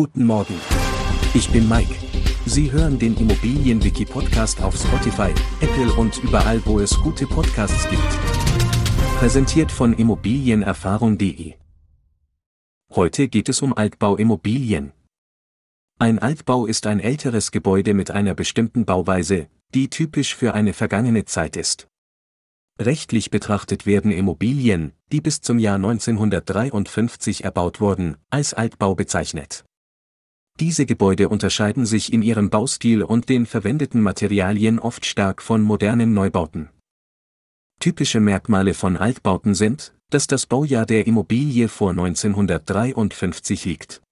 Guten Morgen. Ich bin Mike. Sie hören den Immobilienwiki-Podcast auf Spotify, Apple und überall, wo es gute Podcasts gibt. Präsentiert von Immobilienerfahrung.de. Heute geht es um Altbauimmobilien. Ein Altbau ist ein älteres Gebäude mit einer bestimmten Bauweise, die typisch für eine vergangene Zeit ist. Rechtlich betrachtet werden Immobilien, die bis zum Jahr 1953 erbaut wurden, als Altbau bezeichnet. Diese Gebäude unterscheiden sich in ihrem Baustil und den verwendeten Materialien oft stark von modernen Neubauten. Typische Merkmale von Altbauten sind, dass das Baujahr der Immobilie vor 1953 liegt.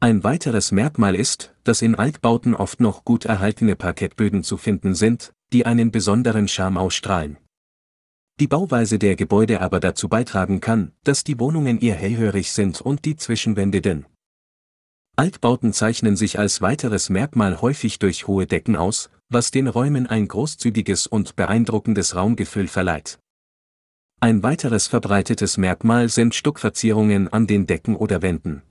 Ein weiteres Merkmal ist, dass in Altbauten oft noch gut erhaltene Parkettböden zu finden sind, die einen besonderen Charme ausstrahlen die Bauweise der Gebäude aber dazu beitragen kann, dass die Wohnungen eher hellhörig sind und die Zwischenwände dünn. Altbauten zeichnen sich als weiteres Merkmal häufig durch hohe Decken aus, was den Räumen ein großzügiges und beeindruckendes Raumgefühl verleiht. Ein weiteres verbreitetes Merkmal sind Stuckverzierungen an den Decken oder Wänden.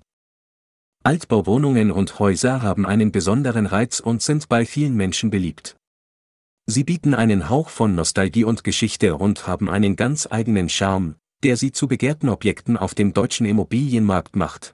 Altbauwohnungen und Häuser haben einen besonderen Reiz und sind bei vielen Menschen beliebt. Sie bieten einen Hauch von Nostalgie und Geschichte und haben einen ganz eigenen Charme, der sie zu begehrten Objekten auf dem deutschen Immobilienmarkt macht.